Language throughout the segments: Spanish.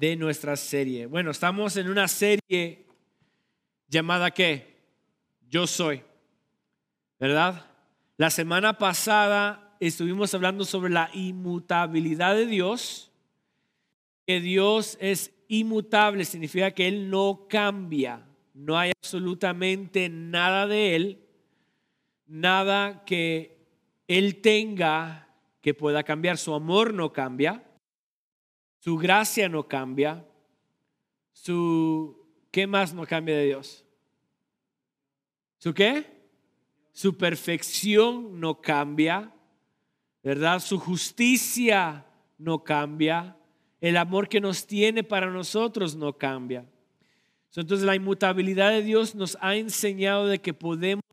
de nuestra serie. Bueno, estamos en una serie llamada ¿qué? Yo soy. ¿Verdad? La semana pasada estuvimos hablando sobre la inmutabilidad de Dios, que Dios es inmutable, significa que Él no cambia, no hay absolutamente nada de Él, nada que Él tenga que pueda cambiar, su amor no cambia, su gracia no cambia, su... ¿Qué más no cambia de Dios? ¿Su qué? Su perfección no cambia, ¿verdad? Su justicia no cambia, el amor que nos tiene para nosotros no cambia. Entonces la inmutabilidad de Dios nos ha enseñado de que podemos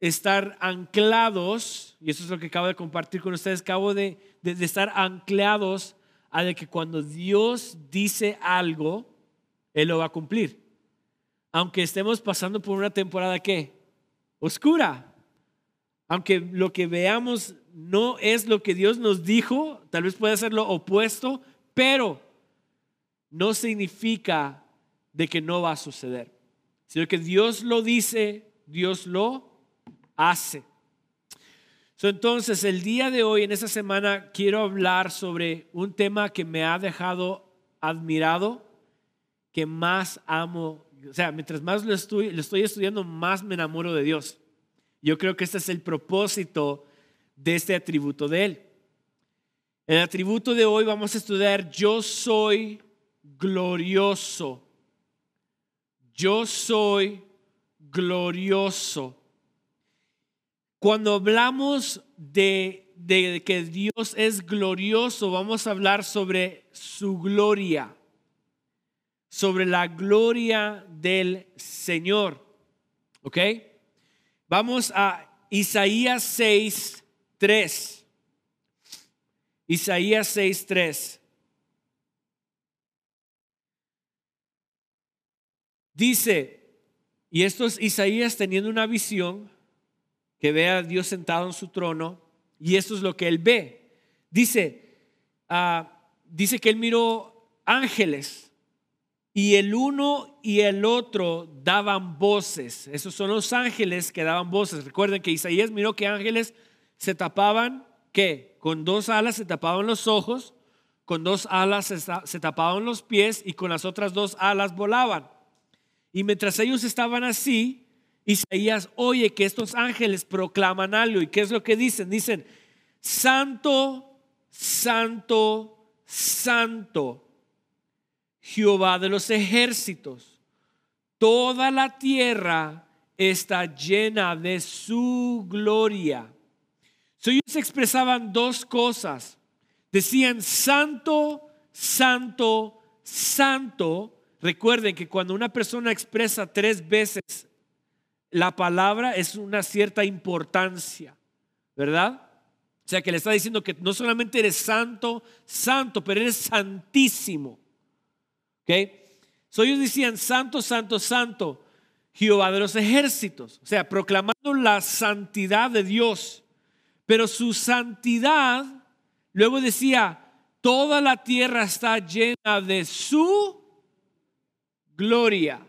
estar anclados, y eso es lo que acabo de compartir con ustedes, acabo de, de estar anclados a de que cuando Dios dice algo, Él lo va a cumplir. Aunque estemos pasando por una temporada que oscura, aunque lo que veamos no es lo que Dios nos dijo, tal vez pueda ser lo opuesto, pero no significa de que no va a suceder, sino que Dios lo dice, Dios lo hace entonces, el día de hoy, en esta semana, quiero hablar sobre un tema que me ha dejado admirado, que más amo. O sea, mientras más lo estoy, estudiando, más me enamoro de Dios. Yo creo que este es el propósito de este atributo de Él. El atributo de hoy vamos a estudiar yo soy glorioso. Yo soy glorioso. Cuando hablamos de, que Dios es glorioso, vamos a hablar sobre su gloria, sobre la gloria del Señor. ¿Ok? Vamos a Isaías 6, 3. Isaías 6, 3. Dice, y esto es Isaías teniendo una visión, que ve a Dios sentado en su trono y esto es lo que él ve. Dice, ah, dice que él miró ángeles y el uno y el otro daban voces. Esos son los ángeles que daban voces. Recuerden que Isaías miró que ángeles se tapaban, ¿qué? Con dos alas se tapaban los ojos, con dos alas se tapaban los pies y con las otras dos alas volaban. Y mientras ellos estaban así, Isaías oye que estos ángeles proclaman algo. ¿Y qué es lo que dicen? Dicen, Santo, Santo, Santo, Jehová de los ejércitos. Toda la tierra está llena de su gloria. ellos expresaban dos cosas. Decían, Santo, Santo, Santo. Recuerden que cuando una persona expresa tres veces la palabra es una cierta importancia, ¿verdad? O sea, que le está diciendo que no solamente eres santo, santo, pero eres santísimo. ¿Ok? So ellos decían, santo, santo, santo, Jehová de los ejércitos. O sea, proclamando la santidad de Dios. Pero su santidad, luego decía, toda la tierra está llena de su gloria.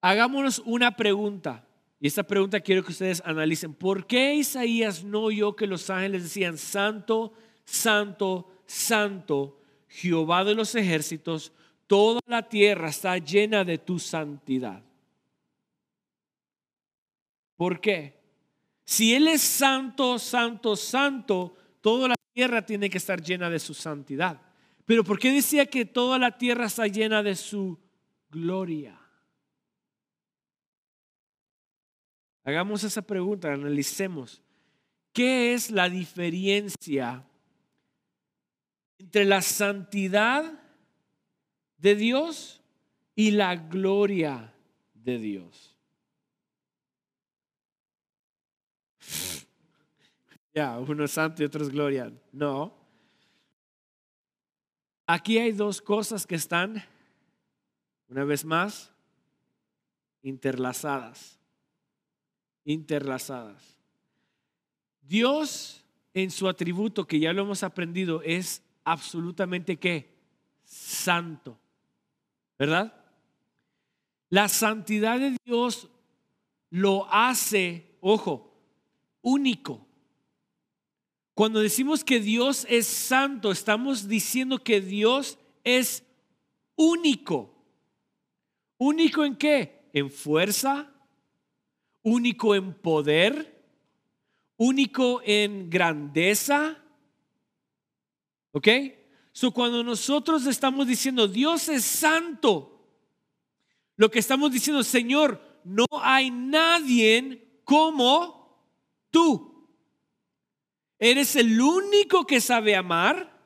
Hagámonos una pregunta. Y esta pregunta quiero que ustedes analicen. ¿Por qué Isaías no oyó que los ángeles decían, Santo, Santo, Santo, Jehová de los ejércitos, toda la tierra está llena de tu santidad? ¿Por qué? Si Él es santo, santo, santo, toda la tierra tiene que estar llena de su santidad. Pero ¿por qué decía que toda la tierra está llena de su gloria? Hagamos esa pregunta, analicemos. ¿Qué es la diferencia entre la santidad de Dios y la gloria de Dios? Ya, uno es santo y otro es gloria. No. Aquí hay dos cosas que están, una vez más, interlazadas interlazadas. Dios en su atributo, que ya lo hemos aprendido, es absolutamente qué? Santo. ¿Verdad? La santidad de Dios lo hace, ojo, único. Cuando decimos que Dios es santo, estamos diciendo que Dios es único. ¿Único en qué? En fuerza, único en poder, único en grandeza. ¿Ok? So, cuando nosotros estamos diciendo Dios es santo, lo que estamos diciendo, Señor, no hay nadie como tú. Eres el único que sabe amar.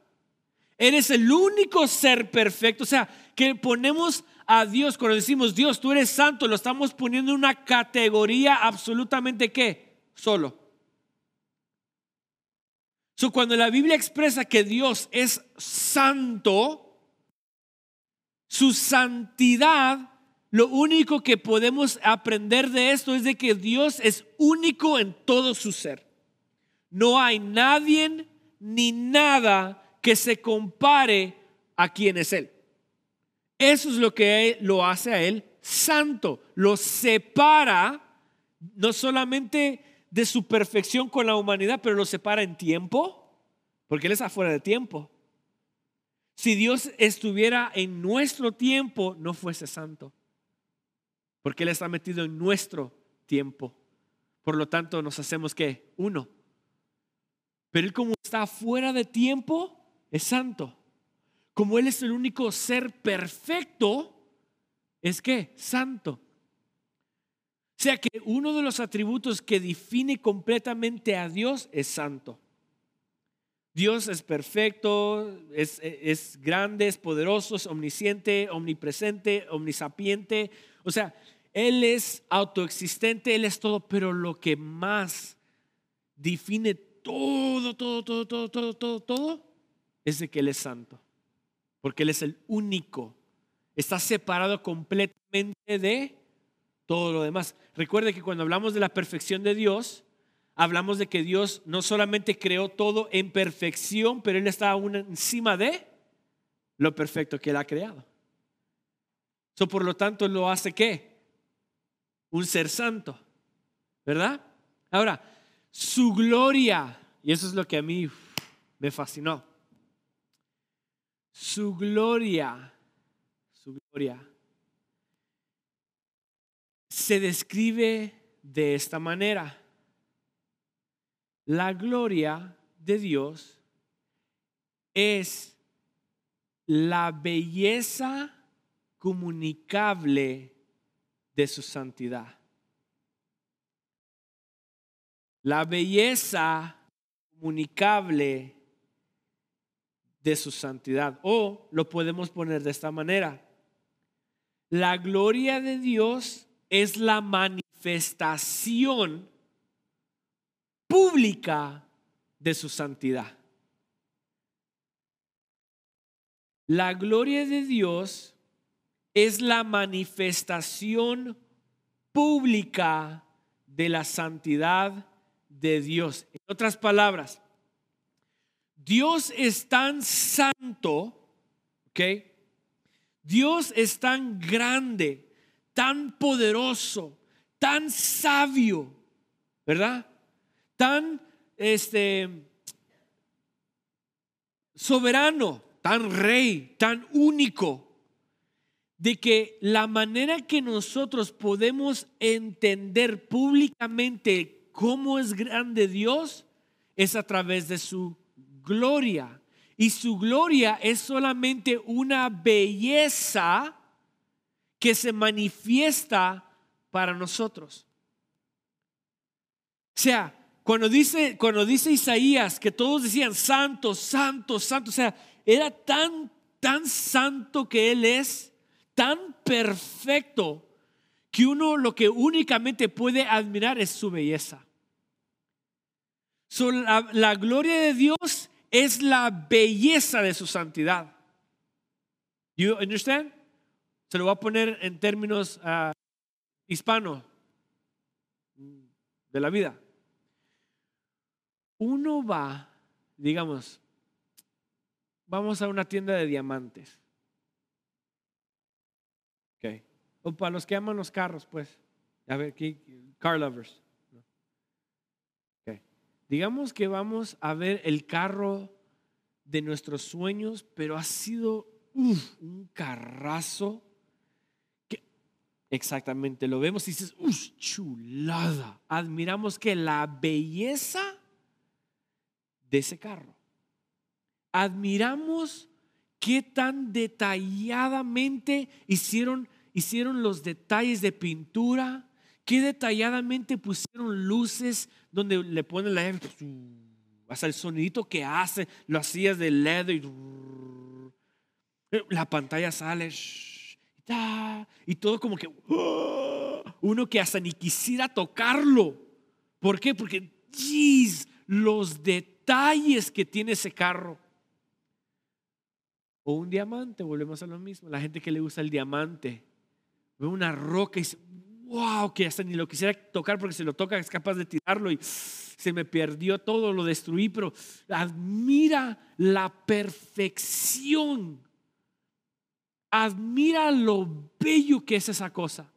Eres el único ser perfecto. O sea, que ponemos a Dios, cuando decimos Dios, tú eres santo, lo estamos poniendo en una categoría absolutamente qué? Solo. So, cuando la Biblia expresa que Dios es santo, su santidad, lo único que podemos aprender de esto es de que Dios es único en todo su ser. No hay nadie ni nada que se compare a quien es Él. Eso es lo que lo hace a Él santo. Lo separa no solamente de su perfección con la humanidad, pero lo separa en tiempo, porque Él es afuera de tiempo. Si Dios estuviera en nuestro tiempo, no fuese santo, porque Él está metido en nuestro tiempo. Por lo tanto, nos hacemos que uno. Pero Él como está fuera de tiempo, es santo como Él es el único ser perfecto, es que santo. O sea que uno de los atributos que define completamente a Dios es santo. Dios es perfecto, es, grande, es poderoso, es omnisciente, omnipresente, omnisapiente. O sea, Él es autoexistente, Él es todo, pero lo que más define todo, todo, todo, todo, todo, todo, todo, es de que Él es santo porque Él es el único. Está separado completamente de todo lo demás. Recuerde que cuando hablamos de la perfección de Dios, hablamos de que Dios no solamente creó todo en perfección, pero Él está aún encima de lo perfecto que Él ha creado. So, por lo tanto, lo hace qué? Un ser santo, ¿verdad? Ahora, su gloria, y eso es lo que a mí me fascinó su gloria, su gloria, se describe de esta manera. La gloria de Dios es la belleza comunicable de su santidad. La belleza comunicable de su santidad. O lo podemos poner de esta manera. La gloria de Dios es la manifestación pública de su santidad. La gloria de Dios es la manifestación pública de la santidad de Dios. En otras palabras, Dios es tan santo, ¿ok? Dios es tan grande, tan poderoso, tan sabio, ¿verdad? Tan este soberano, tan rey, tan único, de que la manera que nosotros podemos entender públicamente cómo es grande Dios es a través de su gloria. Y su gloria es solamente una belleza que se manifiesta para nosotros. O sea, cuando dice, cuando dice Isaías que todos decían santo, santo, santo, o sea, era tan, tan santo que Él es, tan perfecto, que uno lo que únicamente puede admirar es su belleza. la gloria de Dios es la belleza de su santidad. You understand? Se lo voy a poner en términos uh, hispanos de la vida. Uno va, digamos, vamos a una tienda de diamantes. Ok. O para los que aman los carros, pues. A ver, car lovers. Digamos que vamos a ver el carro de nuestros sueños, pero ha sido un carrazo. Que exactamente, lo vemos y dices, ¡uf, chulada! Admiramos que la belleza de ese carro. Admiramos qué tan detalladamente hicieron, hicieron los detalles de pintura, qué detalladamente pusieron luces donde le ponen la hasta el sonidito que hace, lo hacías de LED y la pantalla sale y todo como que uno que hasta ni quisiera tocarlo. ¿Por qué? Porque, jeez, los detalles que tiene ese carro. O un diamante, volvemos a lo mismo. La gente que le usa el diamante ve una roca y dice, wow, que hasta ni lo quisiera tocar porque si lo toca es capaz de tirarlo y se me perdió todo, lo destruí, pero admira la perfección. Admira lo bello que es esa cosa,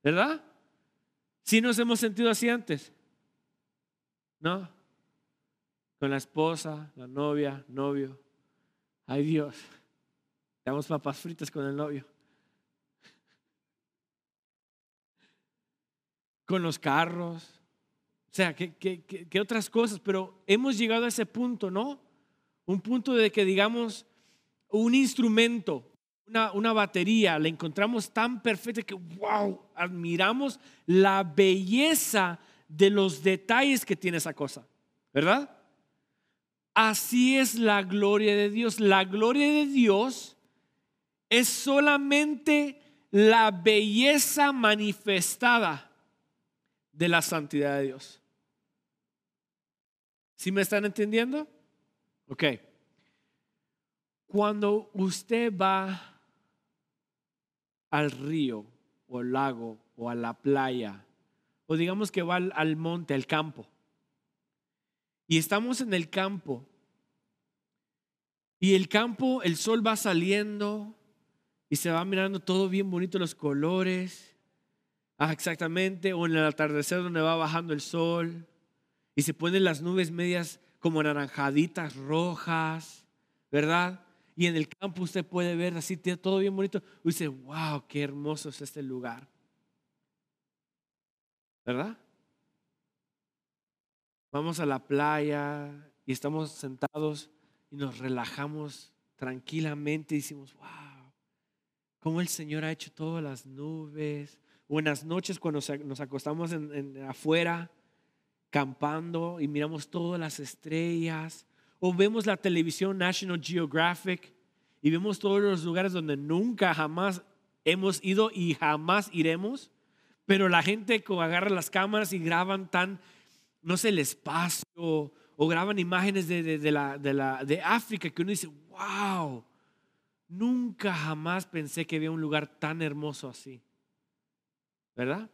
¿verdad? Si nos hemos sentido así antes, ¿no? Con la esposa, la novia, novio. Ay Dios, damos papas fritas con el novio. Con los carros, o sea, ¿qué, otras cosas? Pero hemos llegado a ese punto, ¿no? Un punto de que, digamos, un instrumento, una, una batería, la encontramos tan perfecta que, wow, admiramos la belleza de los detalles que tiene esa cosa, ¿verdad? Así es la gloria de Dios. La gloria de Dios es solamente la belleza manifestada de la santidad de Dios. ¿Sí me están entendiendo? Ok. Cuando usted va al río o al lago o a la playa, o digamos que va al, monte, al campo, y estamos en el campo, y el campo, el sol va saliendo y se va mirando todo bien bonito los colores. Ah, exactamente. O en el atardecer donde va bajando el sol y se ponen las nubes medias como anaranjaditas, rojas, ¿verdad? Y en el campo usted puede ver así todo bien bonito. Y dice, wow, qué hermoso es este lugar. ¿Verdad? Vamos a la playa y estamos sentados y nos relajamos tranquilamente y decimos, wow, cómo el Señor ha hecho todas las nubes. Buenas noches cuando nos acostamos en afuera campando y miramos todas las estrellas, o vemos la televisión National Geographic y vemos todos los lugares donde nunca jamás hemos ido y jamás iremos, pero la gente agarra las cámaras y graban tan, no sé, el espacio o graban imágenes de, de, la, de, de África que uno dice, wow, nunca jamás pensé que había un lugar tan hermoso así. ¿Verdad?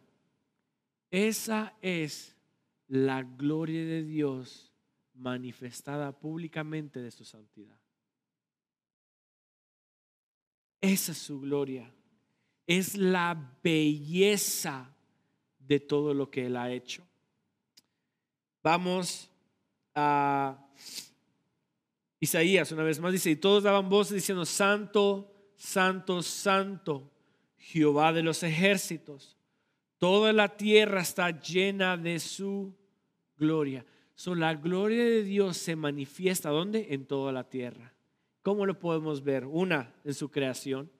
Esa es la gloria de Dios manifestada públicamente de su santidad. Esa es su gloria. Es la belleza de todo lo que Él ha hecho. Vamos a Isaías una vez más. Dice, y todos daban voces diciendo, Santo, Santo, Santo, Jehová de los ejércitos. Toda la tierra está llena de su gloria. So, la gloria de Dios se manifiesta ¿dónde? En toda la tierra. ¿Cómo lo podemos ver? Una, en su creación.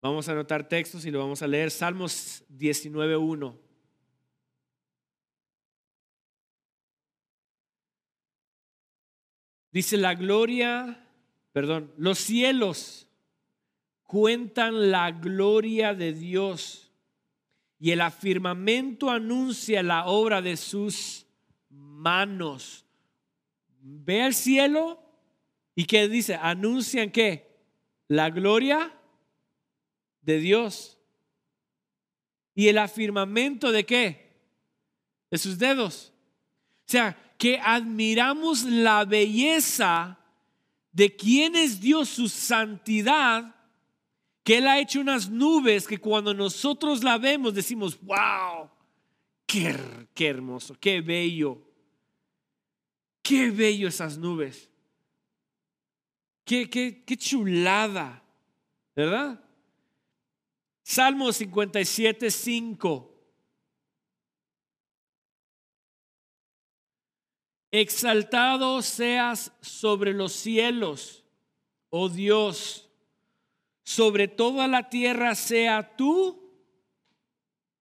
Vamos a anotar textos y lo vamos a leer. Salmos 19.1. Dice la gloria, perdón, los cielos cuentan la gloria de Dios y el afirmamento anuncia la obra de sus manos. Ve al cielo y qué dice, anuncian qué? La gloria de Dios. ¿Y el afirmamento de qué? De sus dedos. O sea, que admiramos la belleza de quién es Dios, su santidad, que Él ha hecho unas nubes que cuando nosotros la vemos decimos, wow, qué, qué hermoso, qué bello, qué bello esas nubes, qué, qué, qué chulada, ¿verdad? Salmo 57, 5. Exaltado seas sobre los cielos, oh Dios, sobre toda la tierra sea tu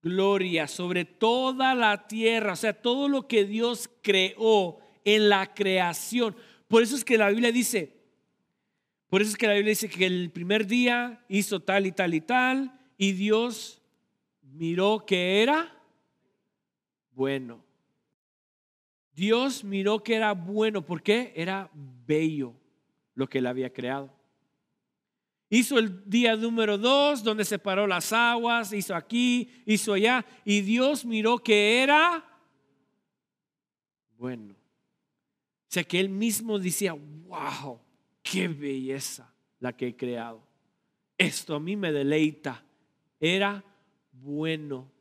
gloria, sobre toda la tierra, o sea, todo lo que Dios creó en la creación. Por eso es que la Biblia dice, por eso es que la Biblia dice que el primer día hizo tal y tal y tal, y Dios miró que era bueno. Dios miró que era bueno. ¿Por qué? Era bello lo que él había creado. Hizo el día número dos, donde separó las aguas, hizo aquí, hizo allá, y Dios miró que era bueno. O sea que él mismo decía, wow, qué belleza la que he creado. Esto a mí me deleita. Era bueno.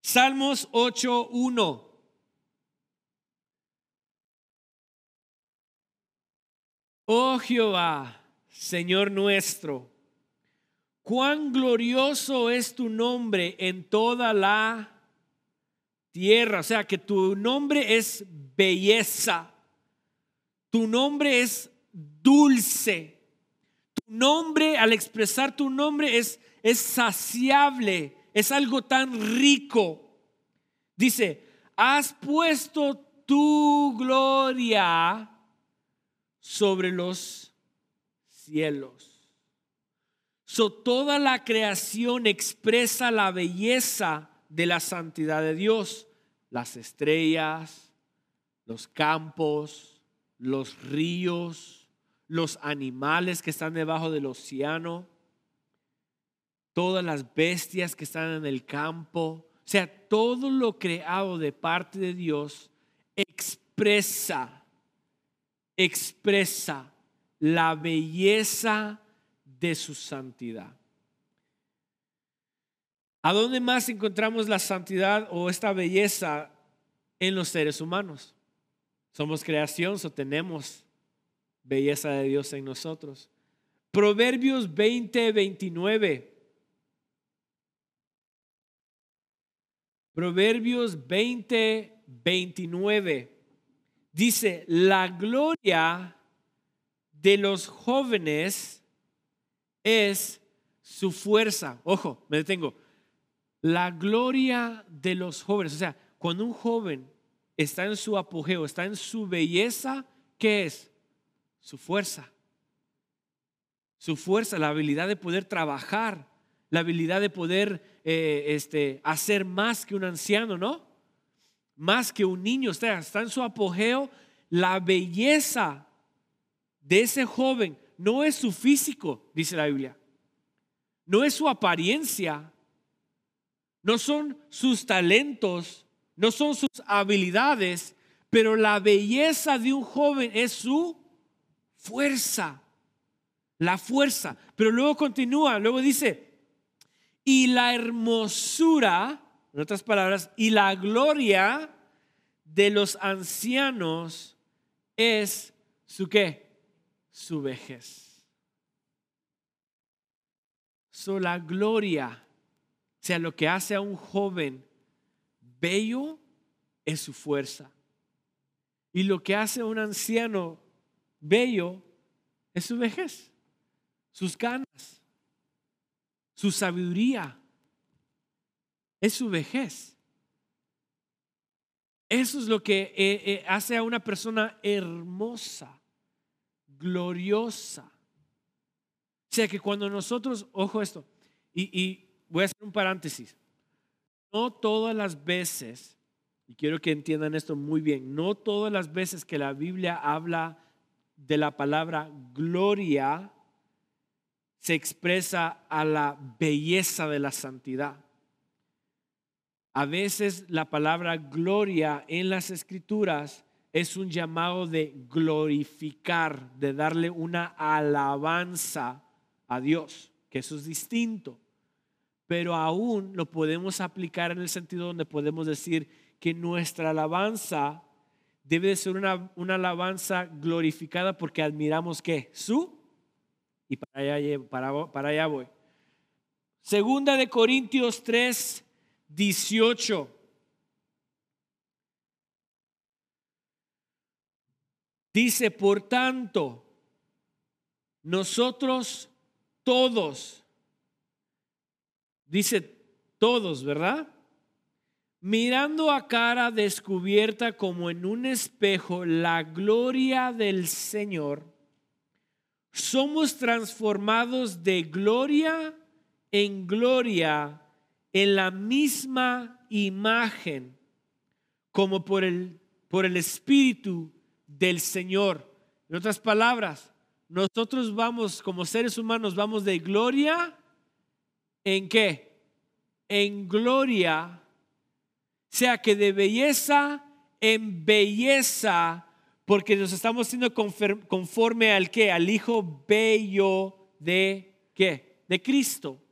Salmos 8.1. Oh Jehová, Señor nuestro, cuán glorioso es tu nombre en toda la tierra. O sea, que tu nombre es belleza. Tu nombre es dulce. Tu nombre, al expresar tu nombre, es, es saciable. Es algo tan rico. Dice, has puesto tu gloria sobre los cielos. So, toda la creación expresa la belleza de la santidad de Dios. Las estrellas, los campos, los ríos, los animales que están debajo del océano, todas las bestias que están en el campo. O sea, todo lo creado de parte de Dios expresa expresa la belleza de su santidad. ¿A dónde más encontramos la santidad o esta belleza en los seres humanos? Somos creación, o tenemos belleza de Dios en nosotros. Proverbios 20, 29. Proverbios 20, 29 dice, la gloria de los jóvenes es su fuerza. Ojo, me detengo. La gloria de los jóvenes, o sea, cuando un joven está en su apogeo, está en su belleza, ¿qué es? Su fuerza. Su fuerza, la habilidad de poder trabajar, la habilidad de poder eh, este, hacer más que un anciano, ¿no? más que un niño, está, está en su apogeo. La belleza de ese joven no es su físico, dice la Biblia. No es su apariencia. No son sus talentos. No son sus habilidades. Pero la belleza de un joven es su fuerza. La fuerza. Pero luego continúa, luego dice, y la hermosura en otras palabras, y la gloria de los ancianos es su qué? Su vejez. So, la gloria, o sea, lo que hace a un joven bello es su fuerza. Y lo que hace a un anciano bello es su vejez, sus ganas, su sabiduría, es su vejez. Eso es lo que eh, eh, hace a una persona hermosa, gloriosa. O sea que cuando nosotros, ojo esto, y, y voy a hacer un paréntesis, no todas las veces, y quiero que entiendan esto muy bien, no todas las veces que la Biblia habla de la palabra gloria, se expresa a la belleza de la santidad. a veces la palabra gloria en las escrituras es un llamado de glorificar, de darle una alabanza a Dios, que eso es distinto. Pero aún lo podemos aplicar en el sentido donde podemos decir que nuestra alabanza debe de ser una, una alabanza glorificada porque admiramos que su y para allá, para, para allá voy. Segunda de Corintios 3, 18. Dice, por tanto, nosotros todos, dice todos, ¿verdad? Mirando a cara descubierta como en un espejo la gloria del Señor, somos transformados de gloria en gloria en la misma imagen como por el, por el Espíritu del Señor. En otras palabras, nosotros vamos como seres humanos, vamos de gloria en qué? En gloria, sea que de belleza en belleza, porque nos estamos siendo conforme al qué? Al Hijo bello de qué? De Cristo.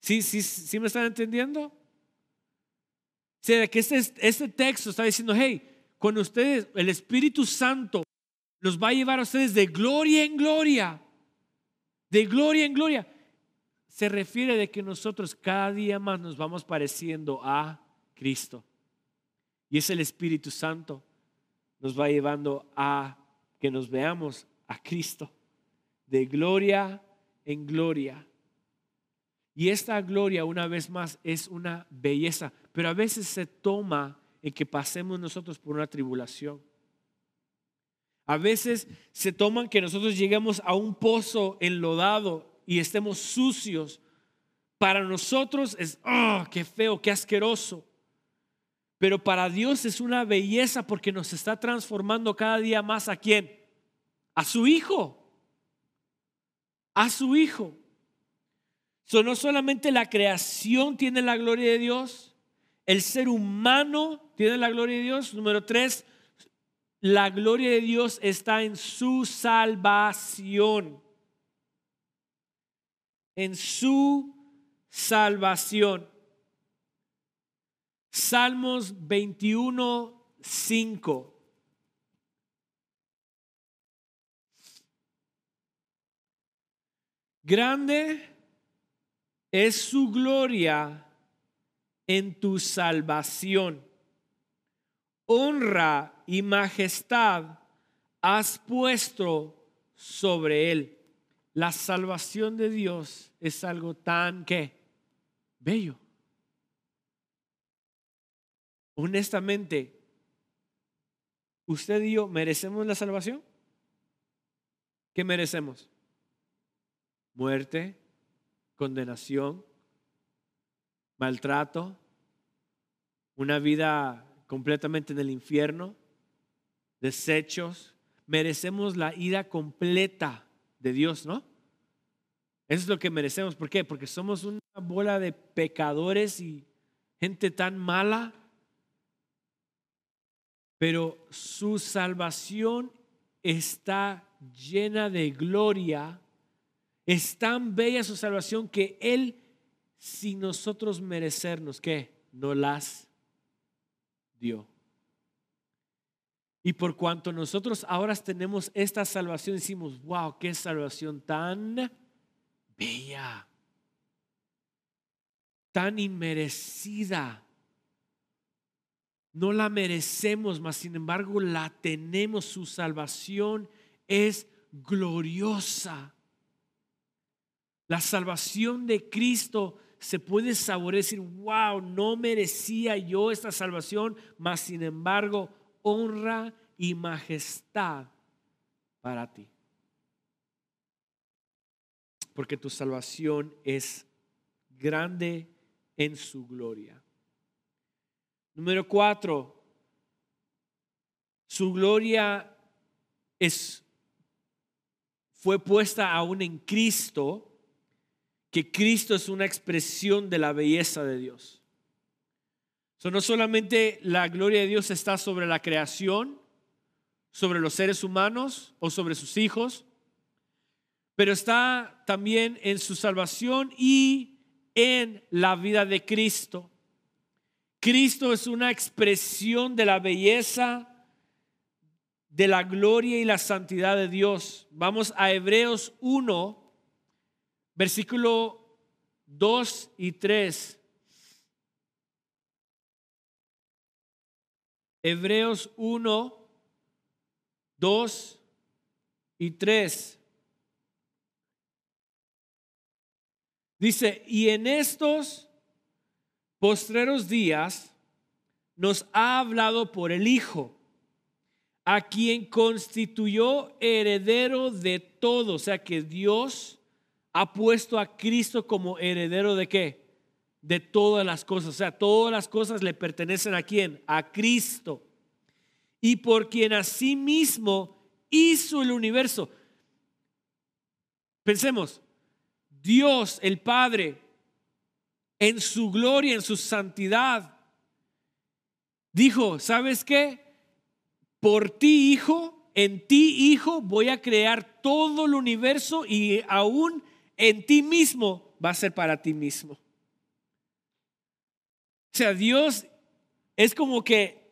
¿Sí, sí, sí me están entendiendo? O sea, que este, este texto está diciendo, hey, con ustedes, el Espíritu Santo los va a llevar a ustedes de gloria en gloria, de gloria en gloria. Se refiere de que nosotros cada día más nos vamos pareciendo a Cristo. Y es el Espíritu Santo nos va llevando a que nos veamos a Cristo de gloria en gloria. Y esta gloria, una vez más, es una belleza, pero a veces se toma en que pasemos nosotros por una tribulación. A veces se toman que nosotros lleguemos a un pozo enlodado y estemos sucios. Para nosotros es, oh, qué feo, qué asqueroso. Pero para Dios es una belleza porque nos está transformando cada día más a quién? A su Hijo. A su Hijo no solamente la creación tiene la gloria de Dios, el ser humano tiene la gloria de Dios. Número tres, la gloria de Dios está en su salvación. En su salvación. Salmos 21, 5. Grande es su gloria en tu salvación. Honra y majestad has puesto sobre él. La salvación de Dios es algo tan que bello. Honestamente, ¿usted y yo merecemos la salvación? ¿Qué merecemos? Muerte, condenación, maltrato, una vida completamente en el infierno, desechos. Merecemos la ira completa de Dios, ¿no? Eso es lo que merecemos. ¿Por qué? Porque somos una bola de pecadores y gente tan mala. Pero su salvación está llena de gloria es tan bella su salvación que Él, sin nosotros merecernos, ¿qué? No las dio. Y por cuanto nosotros ahora tenemos esta salvación, decimos, wow, qué salvación tan bella, tan inmerecida. No la merecemos, mas sin embargo la tenemos. Su salvación es gloriosa. La salvación de Cristo se puede saborear, decir, wow, no merecía yo esta salvación, mas sin embargo, honra y majestad para ti. Porque tu salvación es grande en su gloria. Número cuatro, su gloria es, fue puesta aún en Cristo que Cristo es una expresión de la belleza de Dios. no solamente la gloria de Dios está sobre la creación, sobre los seres humanos o sobre sus hijos, pero está también en su salvación y en la vida de Cristo. Cristo es una expresión de la belleza, de la gloria y la santidad de Dios. Vamos a Hebreos 1, versículo 2 y 3. Hebreos 1, 2 y 3. Dice, y en estos postreros días nos ha hablado por el Hijo, a quien constituyó heredero de todo. O sea que Dios ha puesto a Cristo como heredero de qué? De todas las cosas. O sea, todas las cosas le pertenecen a quién? A Cristo. Y por quien mismo hizo el universo. Pensemos, Dios el Padre, en su gloria, en su santidad, dijo, ¿sabes qué? Por ti, hijo, en ti, hijo, voy a crear todo el universo y aún en ti mismo va a ser para ti mismo. O sea, Dios es como que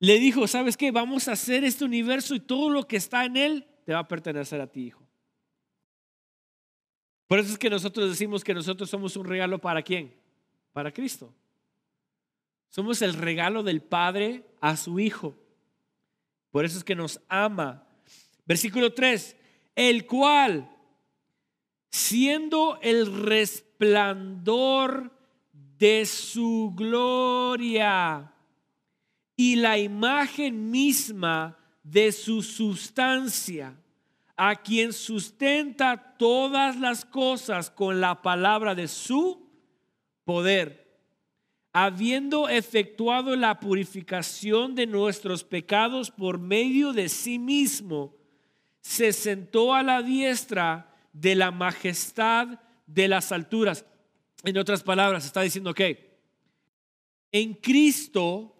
le dijo, ¿sabes qué? Vamos a hacer este universo y todo lo que está en él te va a pertenecer a ti, hijo. Por eso es que nosotros decimos que nosotros somos un regalo para quién? Para Cristo. Somos el regalo del Padre a su Hijo. Por eso es que nos ama. Versículo 3, el cual, siendo el resplandor de su gloria y la imagen misma de su sustancia, a quien sustenta todas las cosas con la palabra de su poder, habiendo efectuado la purificación de nuestros pecados por medio de sí mismo, se sentó a la diestra de la majestad de las alturas. En otras palabras, está diciendo que en Cristo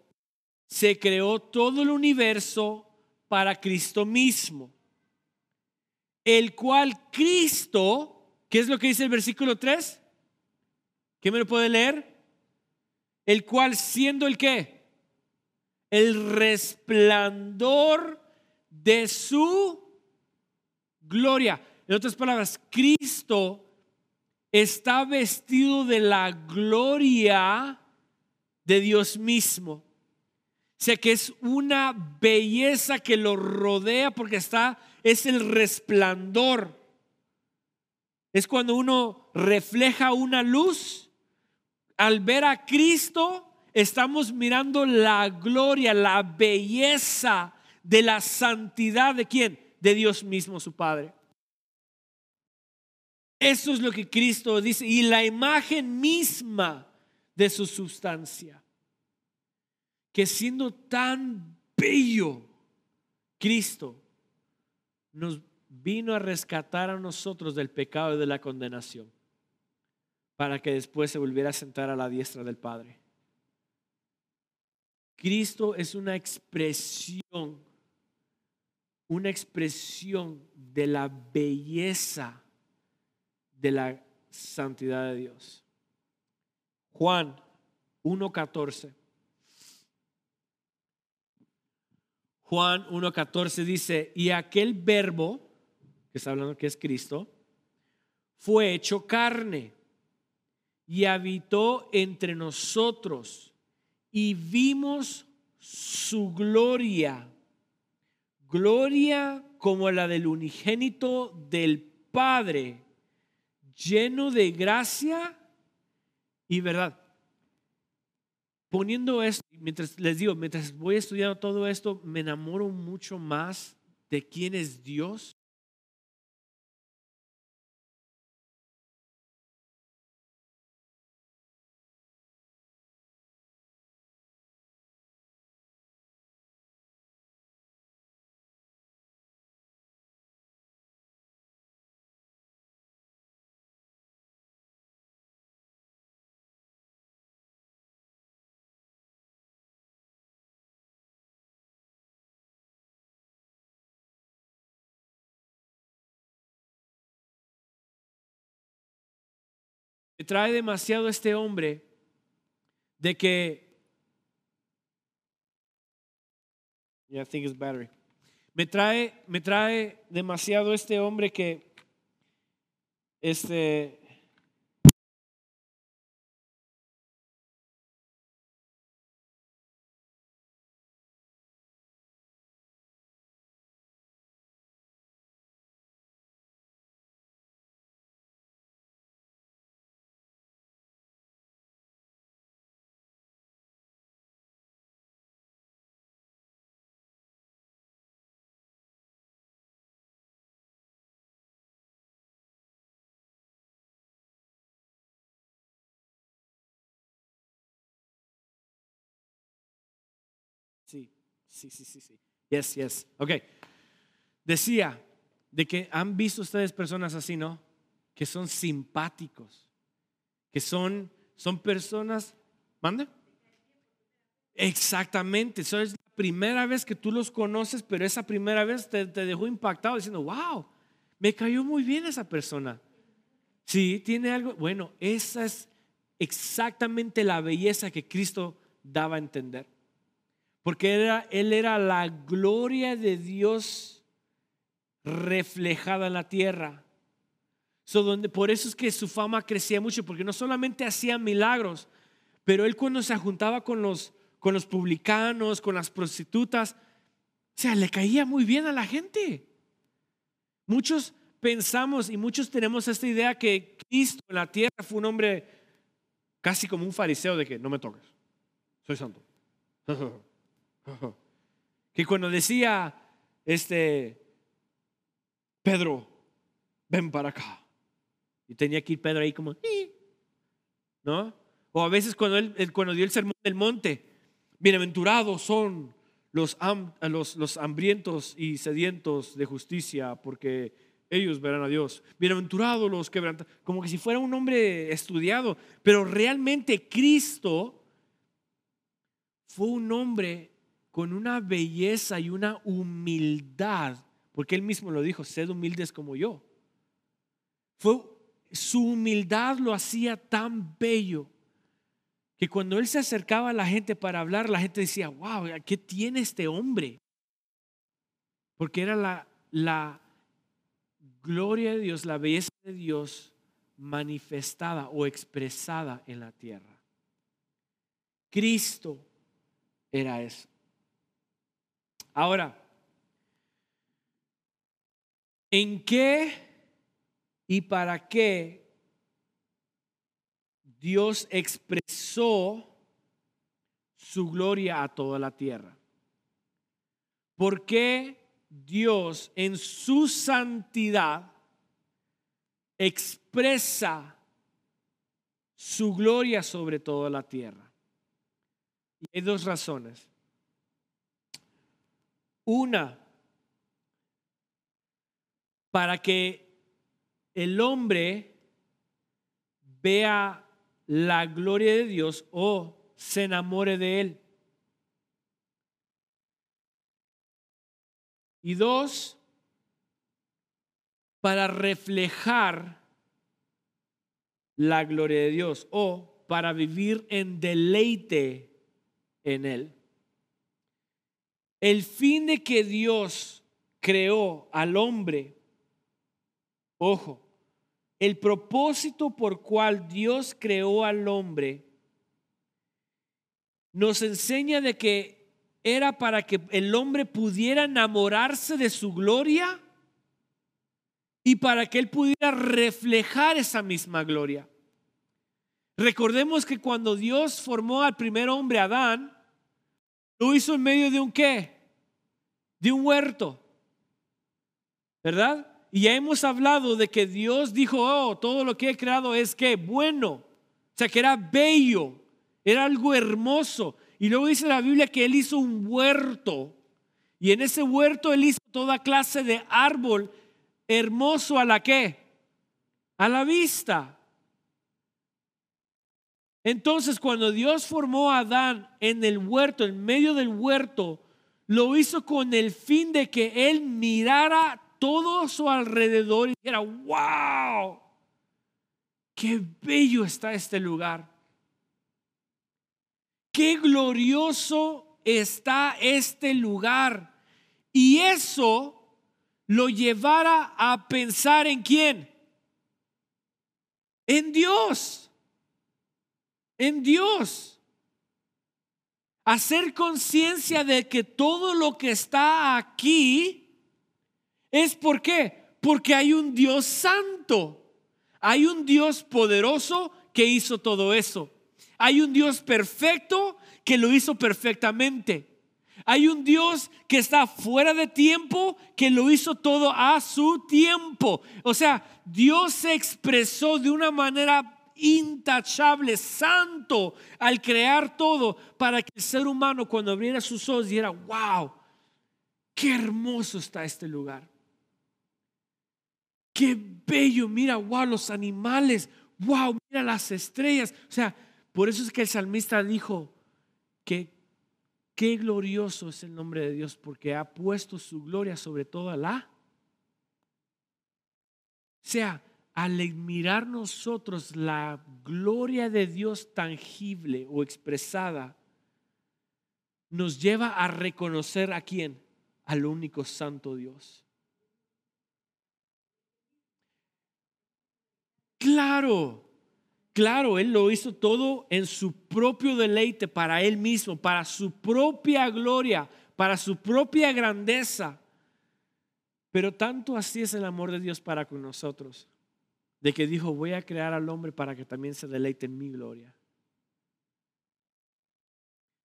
se creó todo el universo para Cristo mismo el cual Cristo, ¿qué es lo que dice el versículo 3? ¿Quién me lo puede leer? El cual siendo el qué? El resplandor de su gloria. En otras palabras, Cristo está vestido de la gloria de Dios mismo. O sea que es una belleza que lo rodea porque está es el resplandor. Es cuando uno refleja una luz. Al ver a Cristo, estamos mirando la gloria, la belleza de la santidad de quién? De Dios mismo, su Padre. Eso es lo que Cristo dice. Y la imagen misma de su sustancia. Que siendo tan bello, Cristo nos vino a rescatar a nosotros del pecado y de la condenación, para que después se volviera a sentar a la diestra del Padre. Cristo es una expresión, una expresión de la belleza de la santidad de Dios. Juan 1.14. Juan 1.14 dice, y aquel verbo, que está hablando que es Cristo, fue hecho carne y habitó entre nosotros y vimos su gloria, gloria como la del unigénito del Padre, lleno de gracia y verdad. Poniendo esto, mientras les digo, mientras voy estudiando todo esto, me enamoro mucho más de quién es Dios trae demasiado este hombre de que yeah, I think it's battery. Me trae me trae demasiado este hombre que este Sí, sí, sí, sí. Yes, yes. Ok. Decía de que han visto ustedes personas así, ¿no? Que son simpáticos, que son, son personas, ¿mande? Exactamente, eso es la primera vez que tú los conoces, pero esa primera vez te dejó impactado diciendo, wow, me cayó muy bien esa persona. Sí, tiene algo, bueno, esa es exactamente la belleza que Cristo daba a entender porque Él era la gloria de Dios reflejada en la tierra. donde, por eso es que su fama crecía mucho, porque no solamente hacía milagros, pero Él cuando se juntaba con los, con los publicanos, con las prostitutas, o sea, le caía muy bien a la gente. Muchos pensamos y muchos tenemos esta idea que Cristo en la tierra fue un hombre casi como un fariseo de que no me toques, soy santo. Que cuando decía, este, Pedro, ven para acá. Y tenía que ir Pedro ahí como, ¿no? O a veces cuando él, cuando dio el sermón del monte, bienaventurados son los, los, los hambrientos y sedientos de justicia, porque ellos verán a Dios. Bienaventurados los que como que si fuera un hombre estudiado, pero realmente Cristo fue un hombre con una belleza y una humildad, porque él mismo lo dijo, sed humildes como yo. Fue, su humildad lo hacía tan bello que cuando él se acercaba a la gente para hablar, la gente decía, wow, ¿qué tiene este hombre? Porque era la, la gloria de Dios, la belleza de Dios manifestada o expresada en la tierra. Cristo era eso. Ahora, ¿en qué y para qué Dios expresó su gloria a toda la tierra? ¿Por qué Dios en su santidad expresa su gloria sobre toda la tierra? Y hay dos razones. Una, para que el hombre vea la gloria de Dios o se enamore de Él. Y dos, para reflejar la gloria de Dios o para vivir en deleite en Él. El fin de que Dios creó al hombre, ojo, el propósito por cual Dios creó al hombre nos enseña de que era para que el hombre pudiera enamorarse de su gloria y para que él pudiera reflejar esa misma gloria. Recordemos que cuando Dios formó al primer hombre, Adán, lo hizo en medio de un qué? De un huerto. ¿Verdad? Y ya hemos hablado de que Dios dijo, oh, todo lo que he creado es que bueno. O sea, que era bello, era algo hermoso. Y luego dice la Biblia que Él hizo un huerto. Y en ese huerto Él hizo toda clase de árbol hermoso a la que? A la vista. Entonces, cuando Dios formó a Adán en el huerto, en medio del huerto, lo hizo con el fin de que él mirara todo su alrededor y dijera, wow, qué bello está este lugar. Qué glorioso está este lugar. Y eso lo llevara a pensar en quién? En Dios. En Dios. Hacer conciencia de que todo lo que está aquí es por qué? Porque hay un Dios santo. Hay un Dios poderoso que hizo todo eso. Hay un Dios perfecto que lo hizo perfectamente. Hay un Dios que está fuera de tiempo, que lo hizo todo a su tiempo. O sea, Dios se expresó de una manera intachable, santo, al crear todo, para que el ser humano cuando abriera sus ojos dijera, wow, qué hermoso está este lugar. Qué bello, mira, wow, los animales, wow, mira las estrellas. O sea, por eso es que el salmista dijo que Qué glorioso es el nombre de Dios porque ha puesto su gloria sobre toda la. Sea, al admirar nosotros la gloria de Dios tangible o expresada, nos lleva a reconocer a quién? Al único santo Dios. Claro, Claro, Él lo hizo todo en su propio deleite, para Él mismo, para su propia gloria, para su propia grandeza. Pero tanto así es el amor de Dios para con nosotros, de que dijo, voy a crear al hombre para que también se deleite en mi gloria.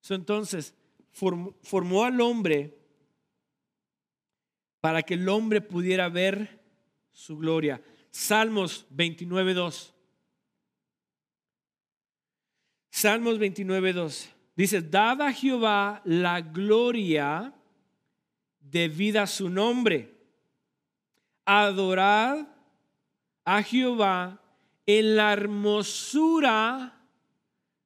entonces, formó, al hombre para que el hombre pudiera ver su gloria. Salmos 29, 2. Salmos 29, 2. Dice, dad a Jehová la gloria debida a su nombre. Adorad a Jehová en la hermosura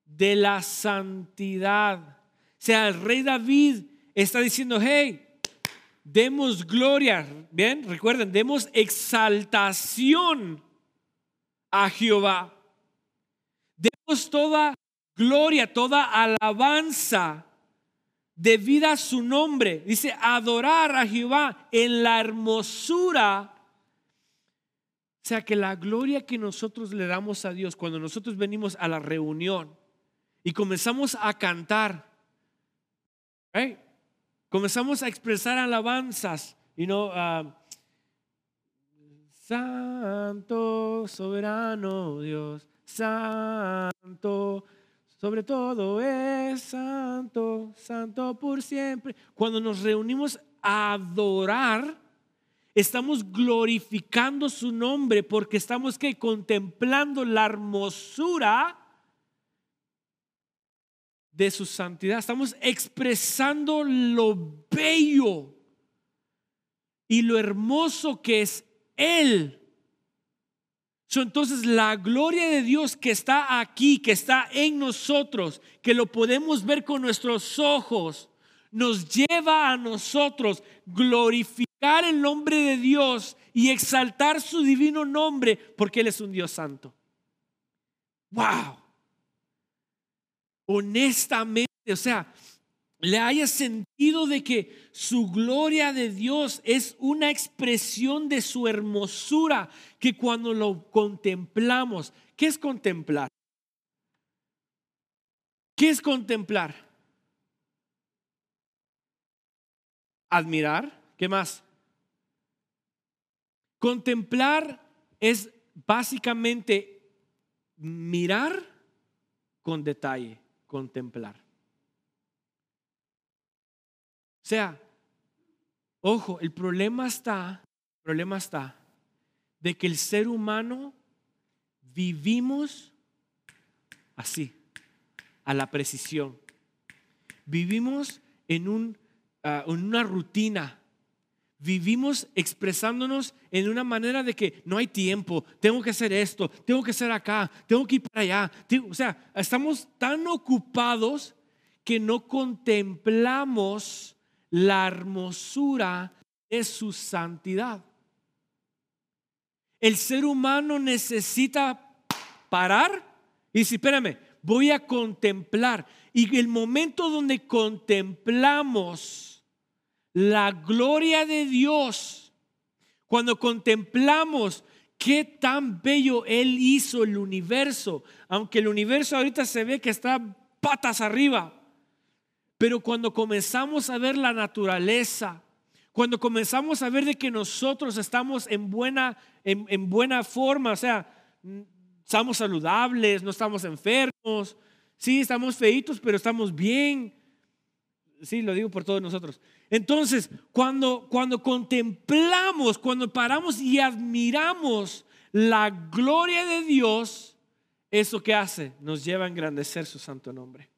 de la santidad. O sea, el rey David está diciendo, hey, demos gloria, bien, recuerden, demos exaltación a Jehová. Demos toda gloria, toda alabanza debida a su nombre. Dice, adorar a Jehová en la hermosura. O sea, que la gloria que nosotros le damos a Dios cuando nosotros venimos a la reunión y comenzamos a cantar, comenzamos a expresar alabanzas, y no, ah, Santo, soberano Dios, Santo, sobre todo es santo, santo por siempre. Cuando nos reunimos a adorar, estamos glorificando su nombre porque estamos que contemplando la hermosura de su santidad. Estamos expresando lo bello y lo hermoso que es Él entonces la gloria de Dios que está aquí, que está en nosotros, que lo podemos ver con nuestros ojos, nos lleva a nosotros glorificar el nombre de Dios y exaltar su divino nombre porque Él es un Dios santo. ¡Wow! Honestamente, o sea, le haya sentido de que su gloria de Dios es una expresión de su hermosura, que cuando lo contemplamos, ¿qué es contemplar? ¿Qué es contemplar? Admirar, ¿qué más? Contemplar es básicamente mirar con detalle, contemplar. O sea, ojo, el problema está, el problema está de que el ser humano vivimos así, a la precisión. Vivimos en, un, ah, en una rutina. Vivimos expresándonos en una manera de que no hay tiempo, tengo que hacer esto, tengo que hacer acá, tengo que ir para allá. O sea, estamos tan ocupados que no contemplamos la hermosura de su santidad. El ser humano necesita parar y decir, espérame, voy a contemplar. Y el momento donde contemplamos la gloria de Dios, cuando contemplamos qué tan bello Él hizo el universo, aunque el universo ahorita se ve que está patas arriba, pero cuando comenzamos a ver la naturaleza, cuando comenzamos a ver de que nosotros estamos en buena, en, buena forma, o sea, estamos saludables, no estamos enfermos, sí, estamos feitos, pero estamos bien. Sí, lo digo por todos nosotros. Entonces, cuando, cuando contemplamos, cuando paramos y admiramos la gloria de Dios, eso que hace nos lleva a engrandecer su santo nombre.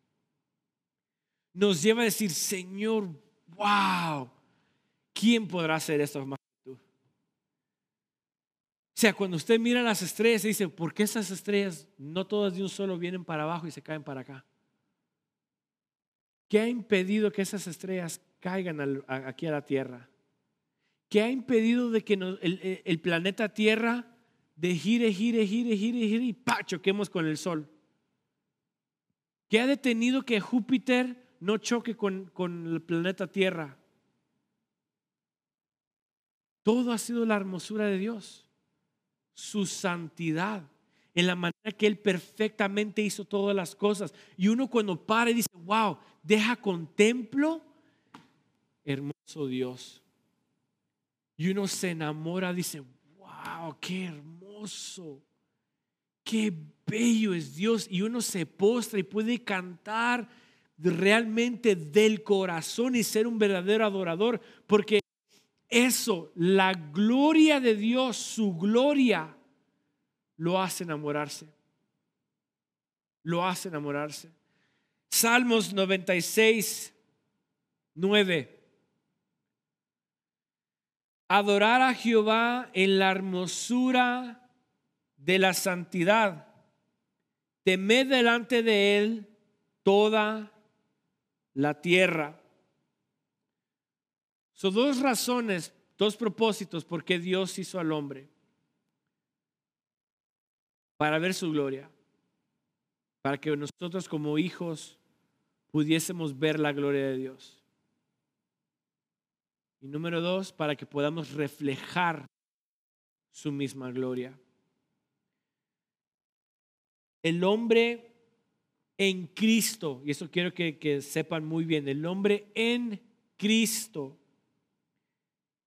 Nos lleva a decir, Señor, wow, ¿quién podrá hacer esto más que tú? O sea, cuando usted mira las estrellas y dice, ¿por qué esas estrellas no todas de un solo vienen para abajo y se caen para acá? ¿Qué ha impedido que esas estrellas caigan aquí a la Tierra? ¿Qué ha impedido de que el, planeta Tierra de gire, gire, gire, gire, gire y ¡pa! choquemos con el Sol? ¿Qué ha detenido que Júpiter no choque con, con el planeta Tierra? Todo ha sido la hermosura de Dios, su santidad, en la manera que Él perfectamente hizo todas las cosas. Y uno cuando para y dice, wow, deja contemplo, hermoso Dios. Y uno se enamora, dice, wow, qué hermoso, qué bello es Dios. Y uno se postra y puede cantar realmente del corazón y ser un verdadero adorador, porque eso, la gloria de Dios, su gloria, lo hace enamorarse. Lo hace enamorarse. Salmos 96, 9. Adorar a Jehová en la hermosura de la santidad. Temed delante de él toda la tierra. Son dos razones, dos propósitos por qué Dios hizo al hombre. Para ver su gloria. Para que nosotros como hijos pudiésemos ver la gloria de Dios. Y número dos, para que podamos reflejar su misma gloria. El hombre en Cristo, y eso quiero que, sepan muy bien, el hombre en Cristo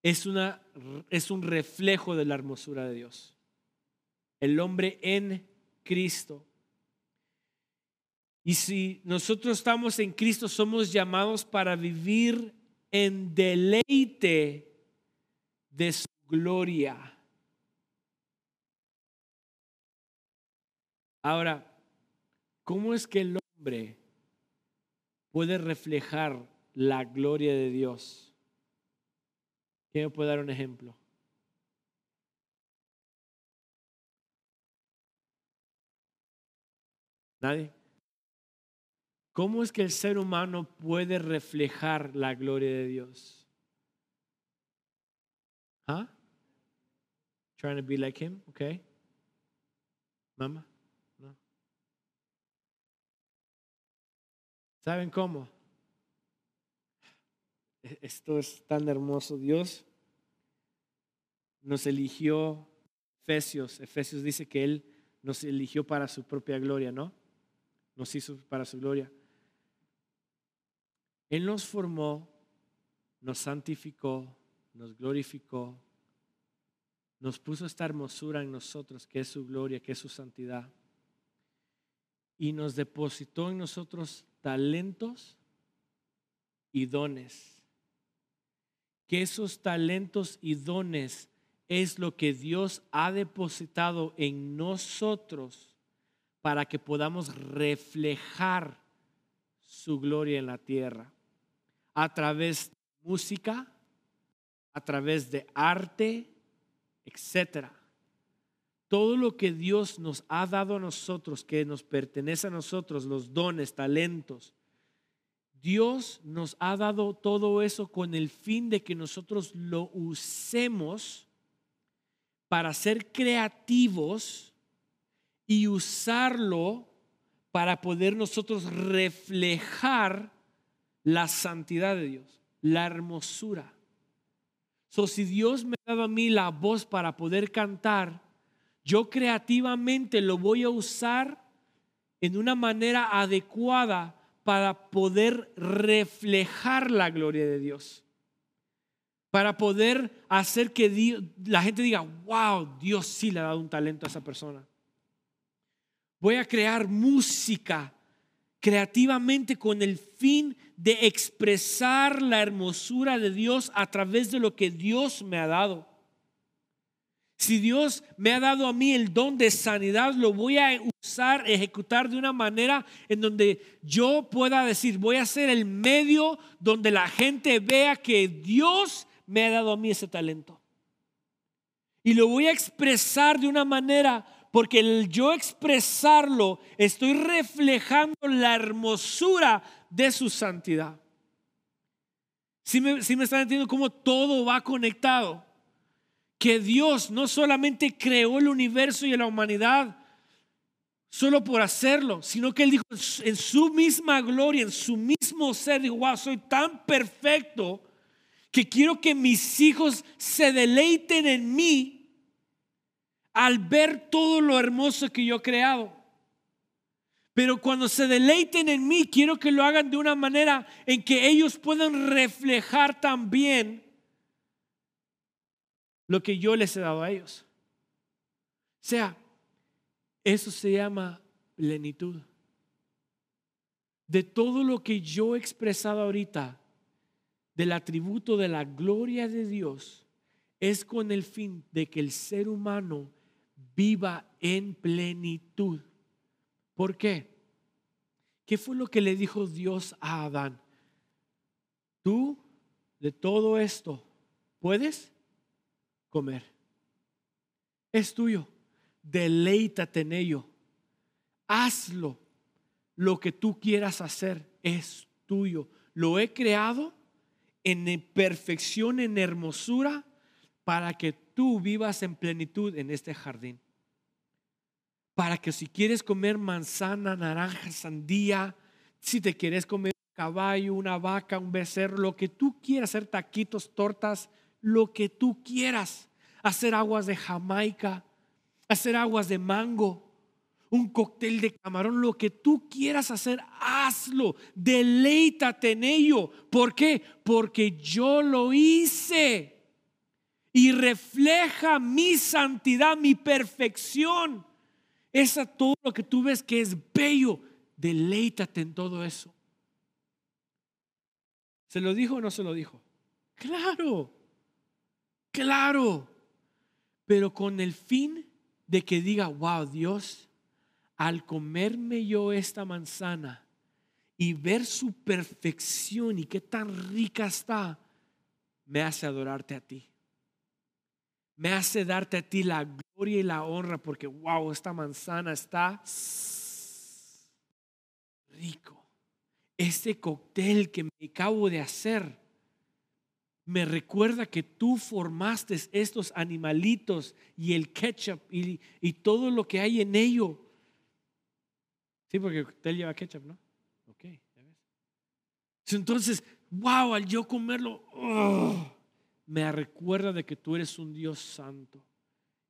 es, una, es un reflejo de la hermosura de Dios. El hombre en Cristo. Y si nosotros estamos en Cristo, somos llamados para vivir en deleite de su gloria. Ahora, ¿cómo es que el hombre puede reflejar la gloria de Dios? ¿Quién me puede dar un ejemplo? ¿Nadie? ¿Cómo es que el ser humano puede reflejar la gloria de Dios? ¿Ah? Trying to be like him, okay? Mama, no. ¿Saben cómo? E-, esto es tan hermoso. Dios nos eligió, Efesios, Efesios dice que Él nos eligió para su propia gloria, ¿no? Nos hizo para su gloria. Él nos formó, nos santificó, nos glorificó, nos puso esta hermosura en nosotros, que es su gloria, que es su santidad. Y nos depositó en nosotros talentos y dones que esos talentos y dones es lo que Dios ha depositado en nosotros para que podamos reflejar su gloria en la tierra a través de música, a través de arte, etcétera. Todo lo que Dios nos ha dado a nosotros, que nos pertenece a nosotros, los dones, talentos, Dios nos ha dado todo eso con el fin de que nosotros lo usemos para ser creativos y usarlo para poder nosotros reflejar la santidad de Dios, la hermosura. So, si Dios me ha dado a mí la voz para poder cantar, yo creativamente lo voy a usar en una manera adecuada para poder reflejar la gloria de Dios. Para poder hacer que la gente diga, wow, Dios sí le ha dado un talento a esa persona. Voy a crear música creativamente con el fin de expresar la hermosura de Dios a través de lo que Dios me ha dado. Si Dios me ha dado a mí el don de sanidad, lo voy a usar, ejecutar de una manera en donde yo pueda decir, voy a ser el medio donde la gente vea que Dios me ha dado a mí ese talento. Y lo voy a expresar de una manera porque el yo expresarlo estoy reflejando la hermosura de su santidad. Si me, si me están entendiendo cómo todo va conectado. Que Dios no solamente creó el universo y la humanidad solo por hacerlo, sino que Él dijo en su misma gloria, en su mismo ser, dijo, wow, soy tan perfecto que quiero que mis hijos se deleiten en mí al ver todo lo hermoso que yo he creado. Pero cuando se deleiten en mí, quiero que lo hagan de una manera en que ellos puedan reflejar también lo que yo les he dado a ellos. O sea, eso se llama plenitud. De todo lo que yo he expresado ahorita, del atributo de la gloria de Dios, es con el fin de que el ser humano viva en plenitud. ¿Por qué? ¿Qué fue lo que le dijo Dios a Adán? Tú de todo esto puedes comer. Es tuyo. Deleítate en ello. Hazlo. Lo que tú quieras hacer es tuyo. Lo he creado en perfección, en hermosura, para que tú vivas en plenitud en este jardín. Para que si quieres comer manzana, naranja, sandía, si te quieres comer un caballo, una vaca, un becerro, lo que tú quieras, hacer taquitos, tortas, lo que tú quieras, hacer aguas de Jamaica, hacer aguas de mango, un cóctel de camarón, lo que tú quieras hacer, hazlo, deleítate en ello. ¿Por qué? Porque yo lo hice y refleja mi santidad, mi perfección. Es todo lo que tú ves que es bello. Deleítate en todo eso. ¿Se lo dijo o no se lo dijo? Claro, claro. Pero con el fin de que diga, wow, Dios, al comerme yo esta manzana y ver su perfección y qué tan rica está, me hace adorarte a ti me hace darte a ti la gloria y la honra porque, wow, esta manzana está rico. Este cóctel que me acabo de hacer me recuerda que tú formaste estos animalitos y el ketchup y, y todo lo que hay en ello. Sí, porque el cóctel lleva ketchup, ¿no? Ok, ya ves. Entonces, wow, al yo comerlo, oh, me recuerda de que tú eres un Dios santo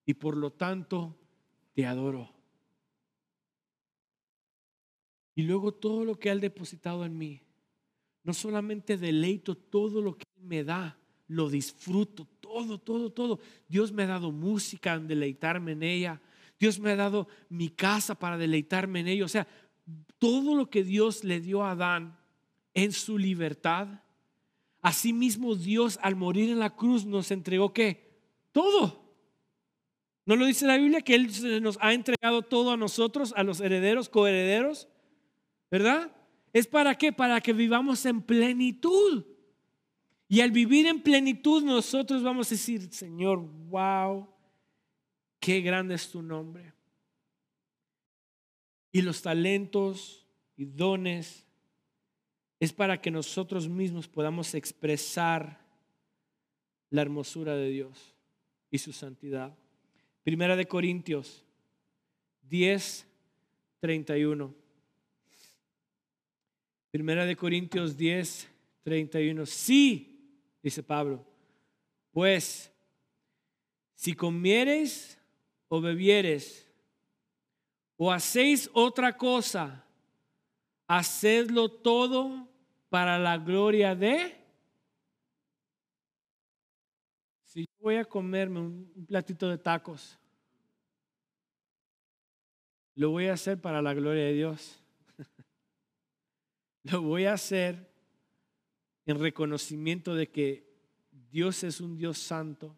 y por lo tanto te adoro. Y luego todo lo que ha depositado en mí, no solamente deleito todo lo que Él me da, lo disfruto, todo, todo, todo. Dios me ha dado música en deleitarme en ella. Dios me ha dado mi casa para deleitarme en ella. O sea, todo lo que Dios le dio a Adán en su libertad, Asimismo Dios al morir en la cruz nos entregó qué? Todo. ¿No lo dice la Biblia que Él nos ha entregado todo a nosotros, a los herederos, coherederos? ¿Verdad? ¿Es para qué? Para que vivamos en plenitud. Y al vivir en plenitud nosotros vamos a decir, Señor, wow, qué grande es tu nombre. Y los talentos y dones es para que nosotros mismos podamos expresar la hermosura de Dios y su santidad. Primera de Corintios 10, 31. Primera de Corintios 10, 31. Sí, dice Pablo, pues si comieres o bebieres o hacéis otra cosa, hacedlo todo para la gloria de... Si yo voy a comerme un platito de tacos, lo voy a hacer para la gloria de Dios. lo voy a hacer en reconocimiento de que Dios es un Dios santo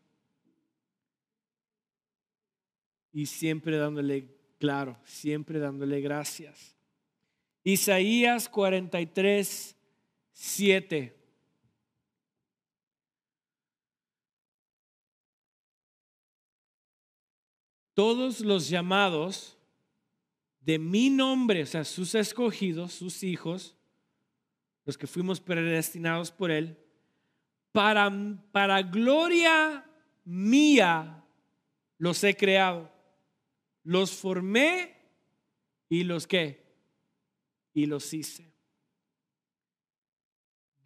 y siempre dándole, claro, siempre dándole gracias. Isaías 43, 7. Todos los llamados de mi nombre, o sea, sus escogidos, sus hijos, los que fuimos predestinados por Él, para, para gloria mía los he creado. Los formé y los qué? Y los hice.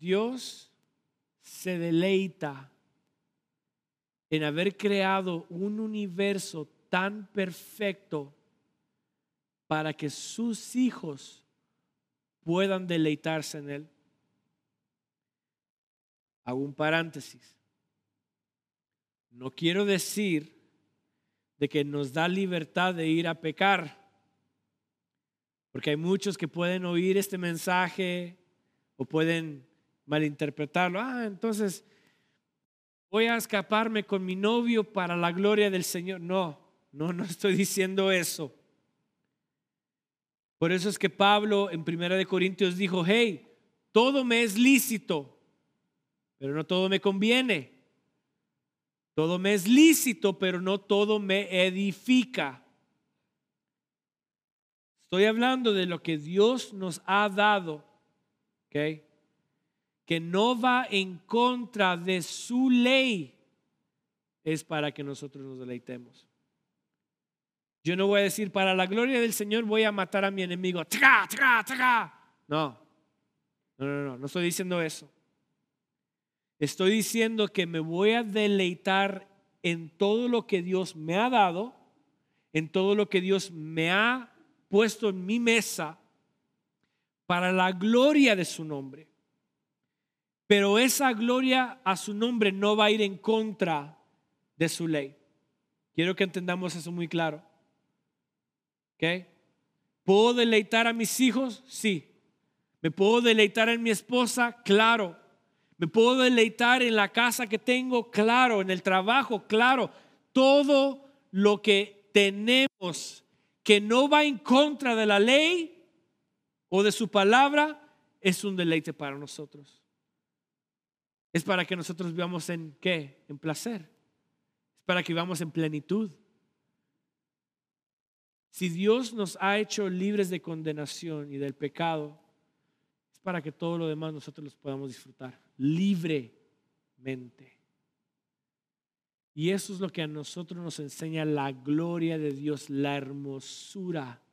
Dios se deleita en haber creado un universo tan perfecto para que sus hijos puedan deleitarse en Él. Hago un paréntesis. No quiero decir de que nos da libertad de ir a pecar, porque hay muchos que pueden oír este mensaje o pueden malinterpretarlo. Ah, entonces voy a escaparme con mi novio para la gloria del Señor. No, no, no estoy diciendo eso. Por eso es que Pablo en Primera de Corintios dijo, hey, todo me es lícito, pero no todo me conviene. Todo me es lícito, pero no todo me edifica. Estoy hablando de lo que Dios nos ha dado, ¿ok? Que no va en contra de su ley, es para que nosotros nos deleitemos. Yo no voy a decir, para la gloria del Señor voy a matar a mi enemigo. No, no, no, no, no estoy diciendo eso. Estoy diciendo que me voy a deleitar en todo lo que Dios me ha dado, en todo lo que Dios me ha puesto en mi mesa para la gloria de su nombre. Pero esa gloria a su nombre no va a ir en contra de su ley. Quiero que entendamos eso muy claro. ¿Puedo deleitar a mis hijos? Sí. ¿Me puedo deleitar en mi esposa? Claro. ¿Me puedo deleitar en la casa que tengo? Claro. ¿En el trabajo? Claro. Todo lo que tenemos que no va en contra de la ley o de su palabra es un deleite para nosotros. Es para que nosotros vivamos en qué? En placer. Es para que vivamos en plenitud. Si Dios nos ha hecho libres de condenación y del pecado, es para que todo lo demás nosotros los podamos disfrutar libremente. Y eso es lo que a nosotros nos enseña la gloria de Dios, la hermosura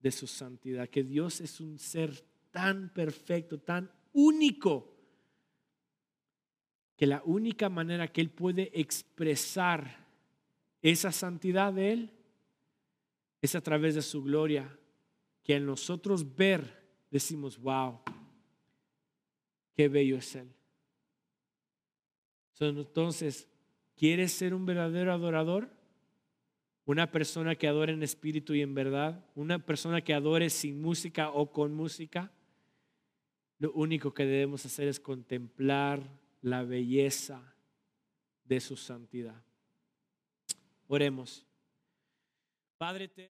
de su santidad, que Dios es un ser tan perfecto, tan único, que la única manera que Él puede expresar esa santidad de Él es a través de su gloria que en nosotros ver decimos, wow, qué bello es Él. Entonces, ¿quieres ser un verdadero adorador? Una persona que adore en espíritu y en verdad, una persona que adore sin música o con música. Lo único que debemos hacer es contemplar la belleza de su santidad. Oremos. Padre, te